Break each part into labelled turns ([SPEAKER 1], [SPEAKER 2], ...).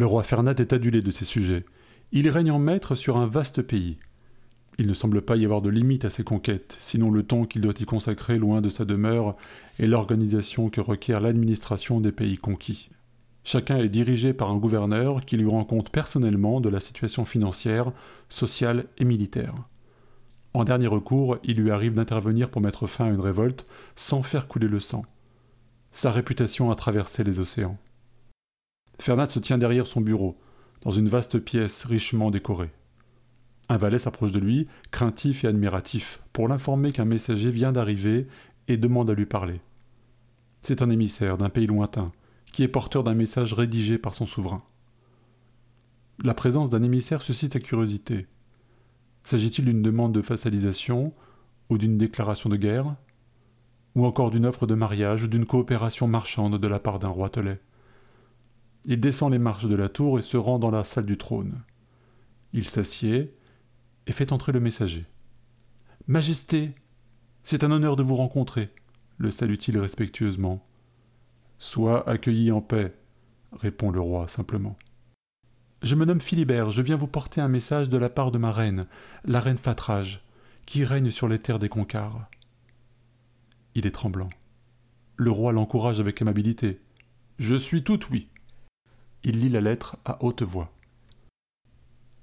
[SPEAKER 1] Le roi Fernand est adulé de ses sujets. Il règne en maître sur un vaste pays. Il ne semble pas y avoir de limite à ses conquêtes, sinon le temps qu'il doit y consacrer loin de sa demeure et l'organisation que requiert l'administration des pays conquis. Chacun est dirigé par un gouverneur qui lui rend compte personnellement de la situation financière, sociale et militaire. En dernier recours, il lui arrive d'intervenir pour mettre fin à une révolte sans faire couler le sang. Sa réputation a traversé les océans. Fernand se tient derrière son bureau, dans une vaste pièce richement décorée. Un valet s'approche de lui, craintif et admiratif, pour l'informer qu'un messager vient d'arriver et demande à lui parler. C'est un émissaire d'un pays lointain, qui est porteur d'un message rédigé par son souverain. La présence d'un émissaire suscite la curiosité. S'agit-il d'une demande de facialisation ou d'une déclaration de guerre Ou encore d'une offre de mariage ou d'une coopération marchande de la part d'un roi telet Il descend les marches de la tour et se rend dans la salle du trône. Il s'assied et fait entrer le messager. Majesté, c'est un honneur de vous rencontrer, le salue-t-il respectueusement. Sois accueilli en paix, répond le roi simplement. Je me nomme Philibert, je viens vous porter un message de la part de ma reine, la reine Fatrage, qui règne sur les terres des Concards. Il est tremblant. Le roi l'encourage avec amabilité. Je suis tout oui. Il lit la lettre à haute voix.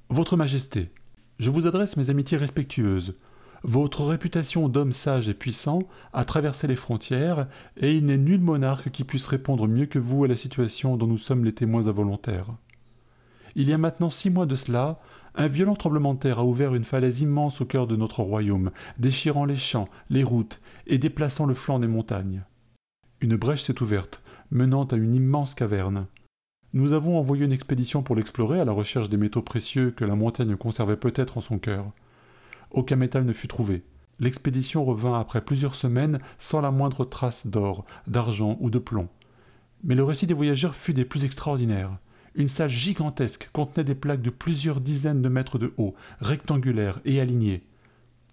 [SPEAKER 1] Votre Majesté, je vous adresse mes amitiés respectueuses. Votre réputation d'homme sage et puissant a traversé les frontières, et il n'est nul monarque qui puisse répondre mieux que vous à la situation dont nous sommes les témoins involontaires. Il y a maintenant six mois de cela, un violent tremblement de terre a ouvert une falaise immense au cœur de notre royaume, déchirant les champs, les routes et déplaçant le flanc des montagnes. Une brèche s'est ouverte, menant à une immense caverne. Nous avons envoyé une expédition pour l'explorer à la recherche des métaux précieux que la montagne conservait peut-être en son cœur. Aucun métal ne fut trouvé. L'expédition revint après plusieurs semaines sans la moindre trace d'or, d'argent ou de plomb. Mais le récit des voyageurs fut des plus extraordinaires. Une salle gigantesque contenait des plaques de plusieurs dizaines de mètres de haut, rectangulaires et alignées.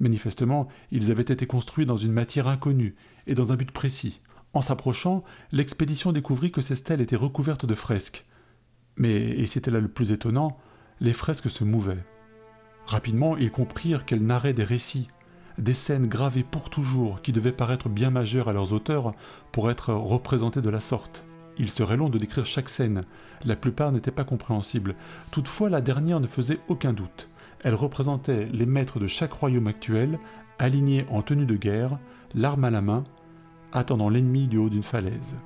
[SPEAKER 1] Manifestement, ils avaient été construits dans une matière inconnue et dans un but précis. En s'approchant, l'expédition découvrit que ces stèles étaient recouvertes de fresques. Mais, et c'était là le plus étonnant, les fresques se mouvaient. Rapidement, ils comprirent qu'elles narraient des récits, des scènes gravées pour toujours qui devaient paraître bien majeures à leurs auteurs pour être représentées de la sorte. Il serait long de décrire chaque scène, la plupart n'étaient pas compréhensibles, toutefois la dernière ne faisait aucun doute. Elle représentait les maîtres de chaque royaume actuel, alignés en tenue de guerre, l'arme à la main, attendant l'ennemi du haut d'une falaise.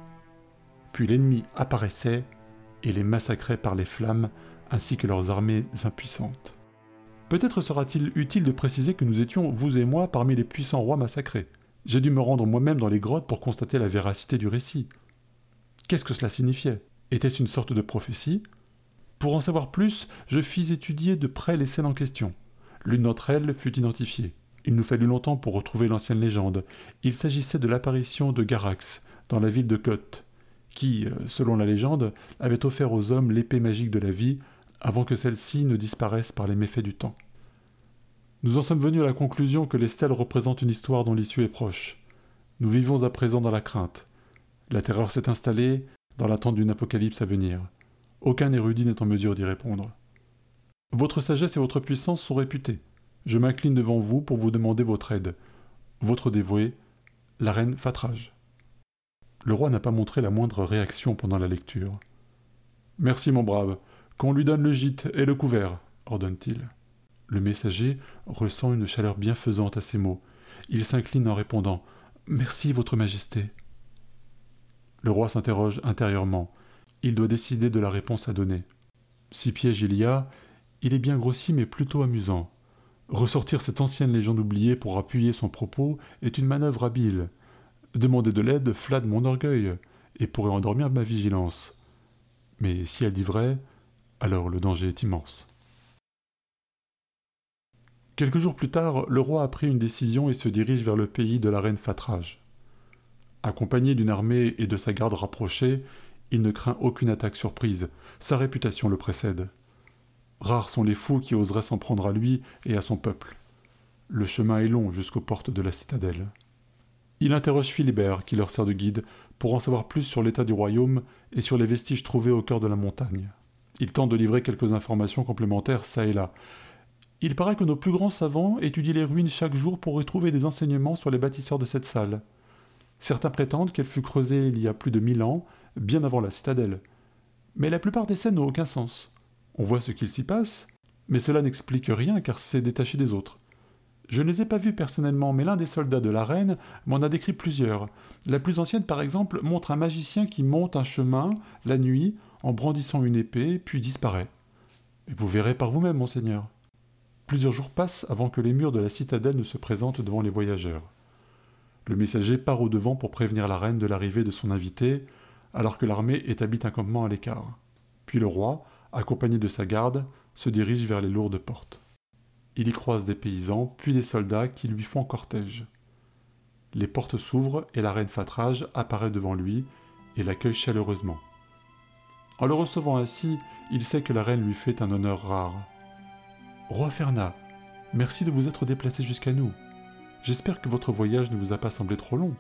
[SPEAKER 1] Puis l'ennemi apparaissait et les massacrait par les flammes ainsi que leurs armées impuissantes. Peut-être sera-t-il utile de préciser que nous étions, vous et moi, parmi les puissants rois massacrés. J'ai dû me rendre moi-même dans les grottes pour constater la véracité du récit. Qu'est-ce que cela signifiait? Était-ce une sorte de prophétie? Pour en savoir plus, je fis étudier de près les scènes en question. L'une d'entre elles fut identifiée. Il nous fallut longtemps pour retrouver l'ancienne légende. Il s'agissait de l'apparition de Garax, dans la ville de Koth, qui, euh, selon la légende, avait offert aux hommes l'épée magique de la vie avant que celle-ci ne disparaisse par les méfaits du temps. Nous en sommes venus à la conclusion que les stèles représentent une histoire dont l'issue est proche. Nous vivons à présent dans la crainte. La terreur s'est installée dans l'attente d'une apocalypse à venir. Aucun érudit n'est en mesure d'y répondre. Votre sagesse et votre puissance sont réputées. Je m'incline devant vous pour vous demander votre aide. Votre dévoué, la reine Fatrage. Le roi n'a pas montré la moindre réaction pendant la lecture. Merci, mon brave, qu'on lui donne le gîte et le couvert, ordonne-t-il. Le messager ressent une chaleur bienfaisante à ces mots. Il s'incline en répondant Merci, Votre Majesté. Le roi s'interroge intérieurement. Il doit décider de la réponse à donner. Si piège il y a, il est bien grossier mais plutôt amusant. Ressortir cette ancienne légende oubliée pour appuyer son propos est une manœuvre habile. Demander de l'aide flatte mon orgueil et pourrait endormir ma vigilance. Mais si elle dit vrai, alors le danger est immense. Quelques jours plus tard, le roi a pris une décision et se dirige vers le pays de la reine Fatrage. Accompagné d'une armée et de sa garde rapprochée, il ne craint aucune attaque surprise, sa réputation le précède. Rares sont les fous qui oseraient s'en prendre à lui et à son peuple. Le chemin est long jusqu'aux portes de la citadelle. Il interroge Philibert, qui leur sert de guide, pour en savoir plus sur l'état du royaume et sur les vestiges trouvés au cœur de la montagne. Il tente de livrer quelques informations complémentaires ça et là. Il paraît que nos plus grands savants étudient les ruines chaque jour pour y trouver des enseignements sur les bâtisseurs de cette salle. Certains prétendent qu'elle fut creusée il y a plus de mille ans, bien avant la citadelle. Mais la plupart des scènes n'ont aucun sens. On voit ce qu'il s'y passe, mais cela n'explique rien car c'est détaché des autres. Je ne les ai pas vus personnellement, mais l'un des soldats de la reine m'en a décrit plusieurs. La plus ancienne, par exemple, montre un magicien qui monte un chemin, la nuit, en brandissant une épée, puis disparaît. Et vous verrez par vous-même, monseigneur. Plusieurs jours passent avant que les murs de la citadelle ne se présentent devant les voyageurs. Le messager part au devant pour prévenir la reine de l'arrivée de son invité, alors que l'armée établit un campement à l'écart. Puis le roi, accompagné de sa garde, se dirige vers les lourdes portes. Il y croise des paysans, puis des soldats qui lui font cortège. Les portes s'ouvrent et la reine Fatrage apparaît devant lui et l'accueille chaleureusement. En le recevant ainsi, il sait que la reine lui fait un honneur rare. Roi Ferna, merci de vous être déplacé jusqu'à nous. J'espère que votre voyage ne vous a pas semblé trop long.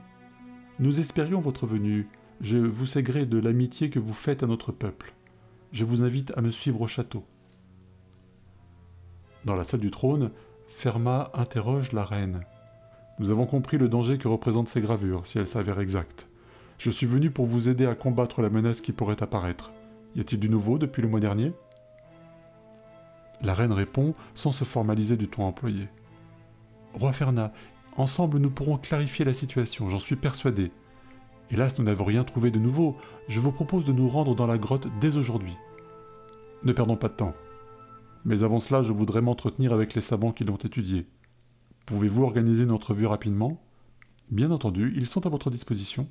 [SPEAKER 1] Nous espérions votre venue. Je vous sais gré de l'amitié que vous faites à notre peuple. Je vous invite à me suivre au château. Dans la salle du trône, Ferma interroge la reine. Nous avons compris le danger que représentent ces gravures, si elles s'avèrent exactes. Je suis venu pour vous aider à combattre la menace qui pourrait apparaître. Y a-t-il du nouveau depuis le mois dernier? La reine répond sans se formaliser du ton employé. Roi Ferna, ensemble nous pourrons clarifier la situation, j'en suis persuadé. Hélas, nous n'avons rien trouvé de nouveau. Je vous propose de nous rendre dans la grotte dès aujourd'hui. Ne perdons pas de temps. Mais avant cela, je voudrais m'entretenir avec les savants qui l'ont étudié. Pouvez-vous organiser une entrevue rapidement? Bien entendu, ils sont à votre disposition.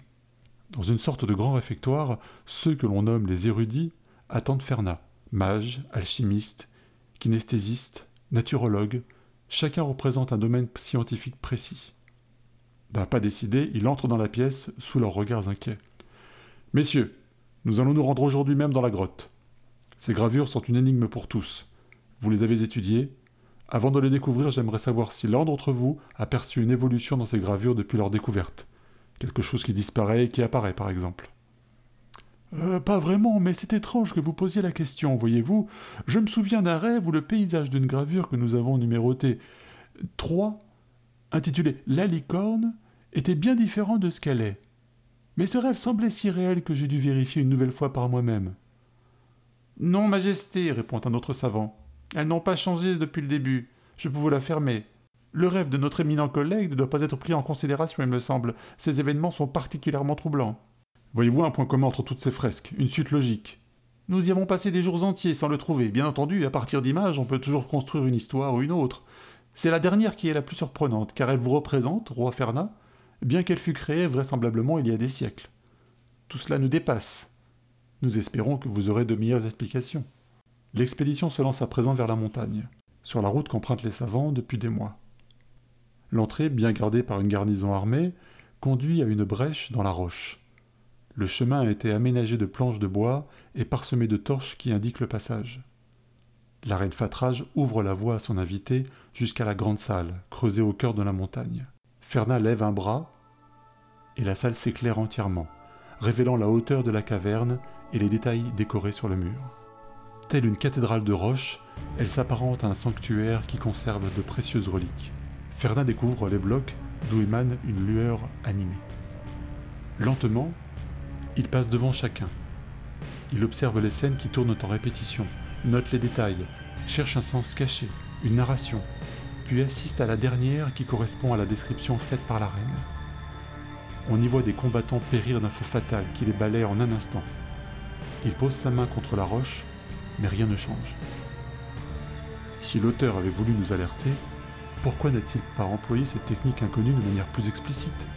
[SPEAKER 1] Dans une sorte de grand réfectoire, ceux que l'on nomme les érudits attendent Ferna, mage, alchimiste, kinesthésiste, naturologue, chacun représente un domaine scientifique précis. D'un pas décidé, il entre dans la pièce sous leurs regards inquiets. Messieurs, nous allons nous rendre aujourd'hui même dans la grotte. Ces gravures sont une énigme pour tous. Vous les avez étudiées Avant de les découvrir, j'aimerais savoir si l'un d'entre vous a perçu une évolution dans ces gravures depuis leur découverte. Quelque chose qui disparaît et qui apparaît, par exemple. Euh, pas vraiment, mais c'est étrange que vous posiez la question, voyez-vous. Je me souviens d'un rêve où le paysage d'une gravure que nous avons numérotée 3, intitulé La licorne, était bien différent de ce qu'elle est. Mais ce rêve semblait si réel que j'ai dû vérifier une nouvelle fois par moi-même. Non, Majesté, répond un autre savant. Elles n'ont pas changé depuis le début. Je peux vous l'affirmer. Le rêve de notre éminent collègue ne doit pas être pris en considération, il me semble. Ces événements sont particulièrement troublants. Voyez-vous un point commun entre toutes ces fresques, une suite logique. Nous y avons passé des jours entiers sans le trouver. Bien entendu, à partir d'images, on peut toujours construire une histoire ou une autre. C'est la dernière qui est la plus surprenante, car elle vous représente, roi Ferna, bien qu'elle fût créée vraisemblablement il y a des siècles. Tout cela nous dépasse. Nous espérons que vous aurez de meilleures explications. L'expédition se lance à présent vers la montagne, sur la route qu'empruntent les savants depuis des mois. L'entrée, bien gardée par une garnison armée, conduit à une brèche dans la roche. Le chemin a été aménagé de planches de bois et parsemé de torches qui indiquent le passage. La reine Fatrage ouvre la voie à son invité jusqu'à la grande salle, creusée au cœur de la montagne. Ferna lève un bras et la salle s'éclaire entièrement, révélant la hauteur de la caverne et les détails décorés sur le mur. Telle une cathédrale de roche, elle s'apparente à un sanctuaire qui conserve de précieuses reliques. Ferdinand découvre les blocs d'où émane une lueur animée. Lentement, il passe devant chacun. Il observe les scènes qui tournent en répétition, note les détails, cherche un sens caché, une narration, puis assiste à la dernière qui correspond à la description faite par la reine. On y voit des combattants périr d'un feu fatal qui les balaie en un instant. Il pose sa main contre la roche mais rien ne change. Si l'auteur avait voulu nous alerter, pourquoi n'a-t-il pas employé cette technique inconnue de manière plus explicite?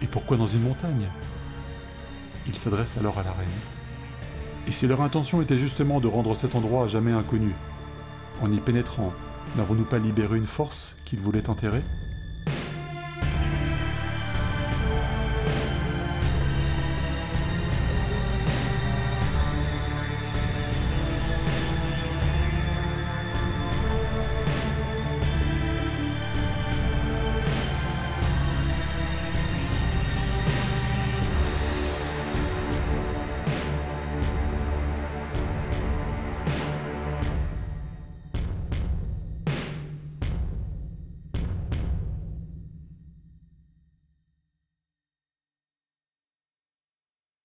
[SPEAKER 1] Et pourquoi dans une montagne? Il s'adresse alors à la reine. Et si leur intention était justement de rendre cet endroit à jamais inconnu, en y pénétrant, n'avons-nous pas libéré une force qu'ils voulaient enterrer?